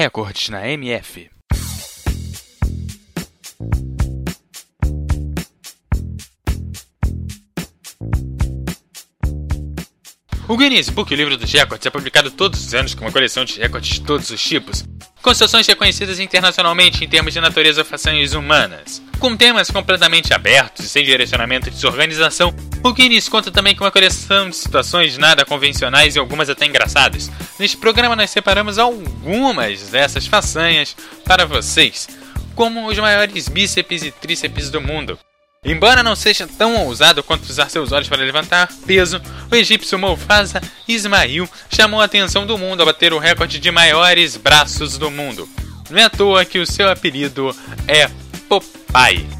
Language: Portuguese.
Recordes na MF. O Guinness Book, o livro dos recordes, é publicado todos os anos com uma coleção de recordes de todos os tipos, com situações reconhecidas internacionalmente em termos de natureza ou façanhas humanas. Com temas completamente abertos e sem direcionamento de desorganização, o Guinness conta também com uma coleção de situações nada convencionais e algumas até engraçadas. Neste programa nós separamos algumas dessas façanhas para vocês, como os maiores bíceps e tríceps do mundo. Embora não seja tão ousado quanto usar seus olhos para levantar peso, o egípcio Mufasa Ismail chamou a atenção do mundo ao bater o recorde de maiores braços do mundo. Não é à toa que o seu apelido é Popeye.